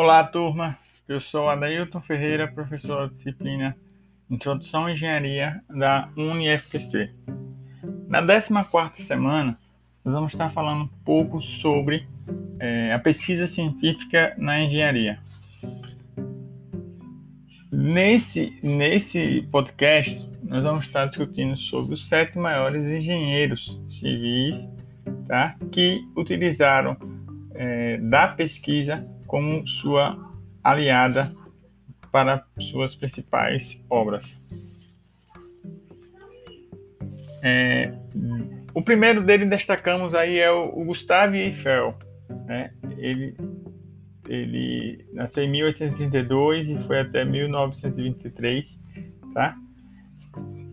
Olá, turma. Eu sou Adailton Ferreira, professor da disciplina Introdução à Engenharia da UniFPC. Na 14ª semana, nós vamos estar falando um pouco sobre é, a pesquisa científica na engenharia. Nesse, nesse podcast, nós vamos estar discutindo sobre os sete maiores engenheiros civis tá, que utilizaram é, da pesquisa como sua aliada para suas principais obras. É, o primeiro dele destacamos aí é o, o Gustave Eiffel. Né? Ele, ele nasceu em 1832 e foi até 1923, tá?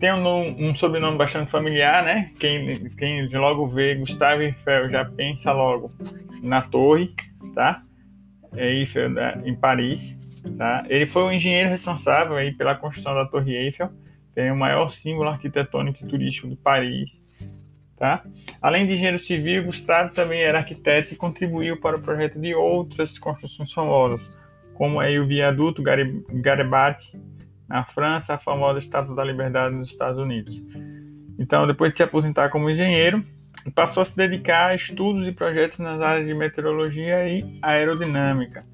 Tem um, um, sobrenome bastante familiar, né? Quem, quem logo vê Gustave Eiffel já pensa logo na torre, tá? É Eiffel né, em Paris. Tá? Ele foi o engenheiro responsável aí pela construção da Torre Eiffel, tem o maior símbolo arquitetônico e turístico de Paris. Tá? Além de engenheiro civil, Gustavo também era arquiteto e contribuiu para o projeto de outras construções famosas, como aí o viaduto Garibaldi na França, a famosa Estátua da Liberdade nos Estados Unidos. Então, depois de se aposentar como engenheiro, passou a se dedicar a estudos e projetos nas áreas de meteorologia e aerodinâmica.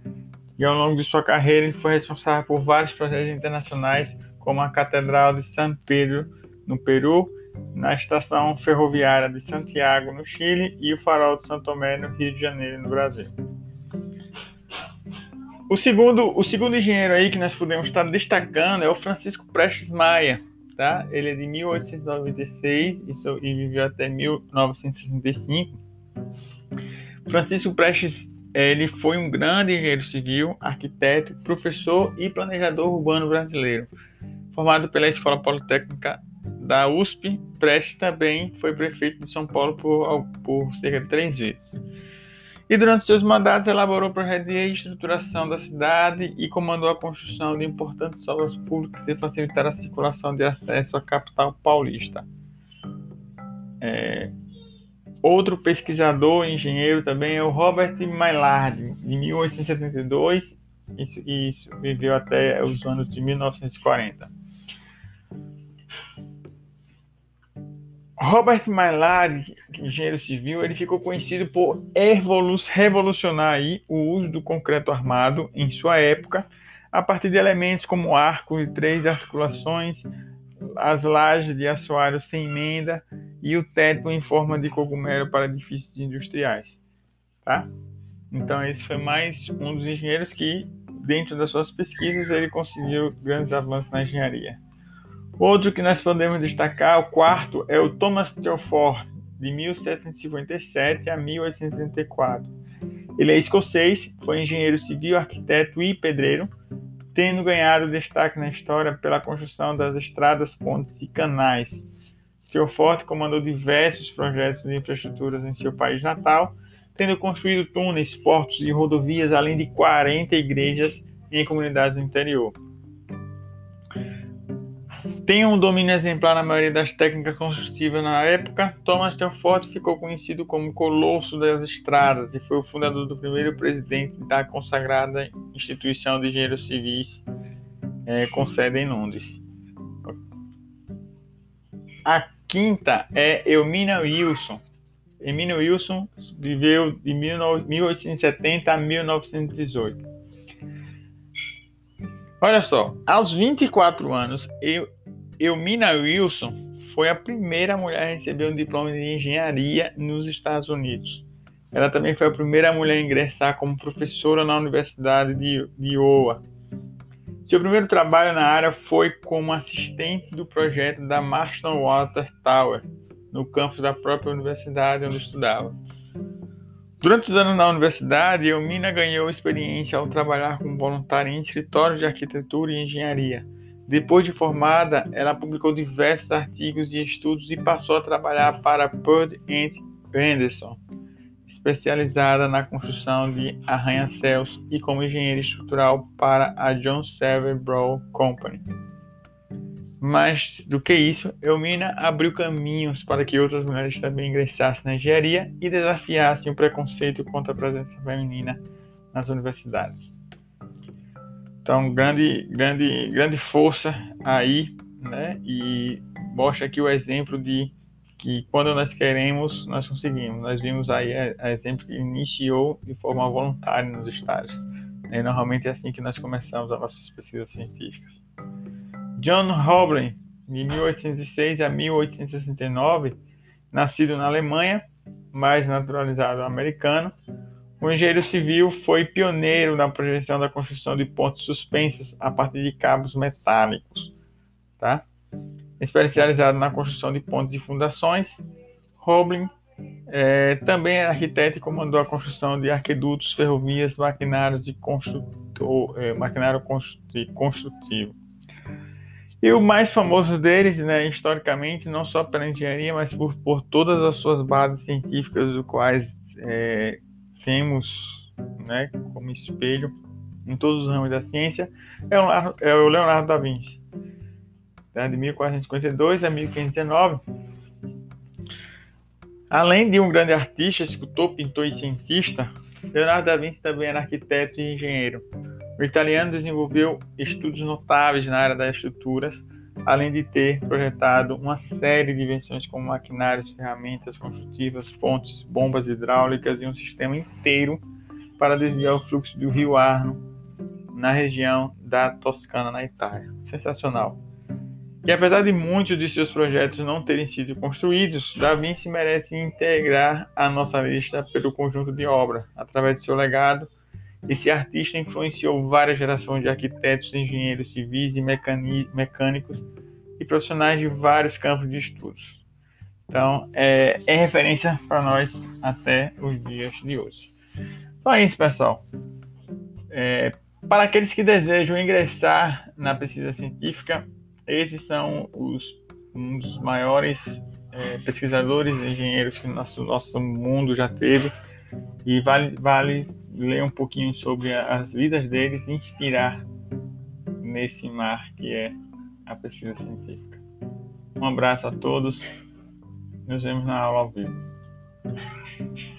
E ao longo de sua carreira, ele foi responsável por vários projetos internacionais, como a Catedral de San Pedro, no Peru, na Estação Ferroviária de Santiago, no Chile, e o Farol de Santo Tomé, no Rio de Janeiro, no Brasil. O segundo, o segundo engenheiro aí que nós podemos estar destacando é o Francisco Prestes Maia, tá? Ele é de 1896 e viveu até 1965. Francisco Prestes ele foi um grande engenheiro civil, arquiteto, professor e planejador urbano brasileiro. Formado pela Escola Politécnica da USP, Prestes também foi prefeito de São Paulo por, por cerca de três vezes e durante seus mandatos elaborou projetos de reestruturação da cidade e comandou a construção de importantes obras públicas que facilitaram a circulação de acesso à capital paulista. É, outro pesquisador e engenheiro também é o Robert Maillard, de 1872, e isso viveu até os anos de 1940. Robert Maillard, engenheiro civil, ele ficou conhecido por revolucionar o uso do concreto armado em sua época, a partir de elementos como arcos de três articulações, as lajes de assoalho sem emenda e o teto em forma de cogumelo para edifícios industriais. Tá? Então esse foi mais um dos engenheiros que, dentro das suas pesquisas, ele conseguiu grandes avanços na engenharia. Outro que nós podemos destacar, o quarto, é o Thomas Telford, de 1757 a 1834. Ele é escocês, foi engenheiro civil, arquiteto e pedreiro, tendo ganhado destaque na história pela construção das estradas, pontes e canais. Telford comandou diversos projetos de infraestruturas em seu país natal, tendo construído túneis, portos e rodovias, além de 40 igrejas em comunidades do interior. Tem um domínio exemplar na maioria das técnicas construtivas na época, Thomas Telford ficou conhecido como Colosso das Estradas e foi o fundador do primeiro presidente da consagrada instituição de engenheiros civis é, com sede em Londres. A quinta é Elmina Wilson. Emina Wilson viveu de 1870 a 1918. Olha só, aos 24 anos, eu, Elmina Wilson foi a primeira mulher a receber um diploma de engenharia nos Estados Unidos. Ela também foi a primeira mulher a ingressar como professora na Universidade de, Iowa. Seu primeiro trabalho na área foi como assistente do projeto da Marston Water Tower, no campus da própria universidade onde estudava. Durante os anos na universidade, Elmina ganhou experiência ao trabalhar como voluntária em escritórios de arquitetura e engenharia depois de formada, ela publicou diversos artigos e estudos e passou a trabalhar para Purd Anderson, especializada na construção de arranha-céus e como engenheira estrutural para a John Sever Brown Company. Mais do que isso, Elmina abriu caminhos para que outras mulheres também ingressassem na engenharia e desafiassem o preconceito contra a presença feminina nas universidades. Então, grande, grande, grande força aí, né? E mostra aqui o exemplo de que quando nós queremos, nós conseguimos. Nós vimos aí a, exemplo que iniciou de forma voluntária nos estágios. E normalmente é assim que nós começamos as nossas pesquisas científicas. John Hoblin, de 1806 a 1869, nascido na Alemanha, mas naturalizado americano, o engenheiro civil foi pioneiro na projeção da construção de pontes suspensas a partir de cabos metálicos. Tá? Especializado na construção de pontes e fundações, Roblin é, também é arquiteto e comandou a construção de arquedutos, ferrovias, maquinários de construtor, é, maquinário construtivo. E o mais famoso deles, né, historicamente, não só pela engenharia, mas por, por todas as suas bases científicas, do quais é, temos né, como espelho em todos os ramos da ciência é o Leonardo, é da Vinci. Tá? De 1452 a 1519. Além de um grande artista, escultor, pintor e cientista, Leonardo da Vinci também era arquiteto e engenheiro. O italiano desenvolveu estudos notáveis na área das estruturas, além de ter projetado uma série de invenções como maquinários, ferramentas construtivas, pontes, bombas hidráulicas e um sistema inteiro para desviar o fluxo do rio Arno na região da Toscana, na Itália. Sensacional. E apesar de muitos de seus projetos não terem sido construídos, Da Vinci merece integrar a nossa lista pelo conjunto de obra. Através de seu legado, esse artista influenciou várias gerações de arquitetos, engenheiros civis e mecânicos e profissionais de vários campos de estudos. Então, é, é referência para nós até os dias de hoje. Então é isso, pessoal. É, para aqueles que desejam ingressar na pesquisa científica, esses são os um dos maiores é, pesquisadores e engenheiros que o nosso, nosso mundo já teve. E vale, vale ler um pouquinho sobre as vidas deles e inspirar nesse mar que é a pesquisa científica. Um abraço a todos. Nos vemos na aula ao vivo.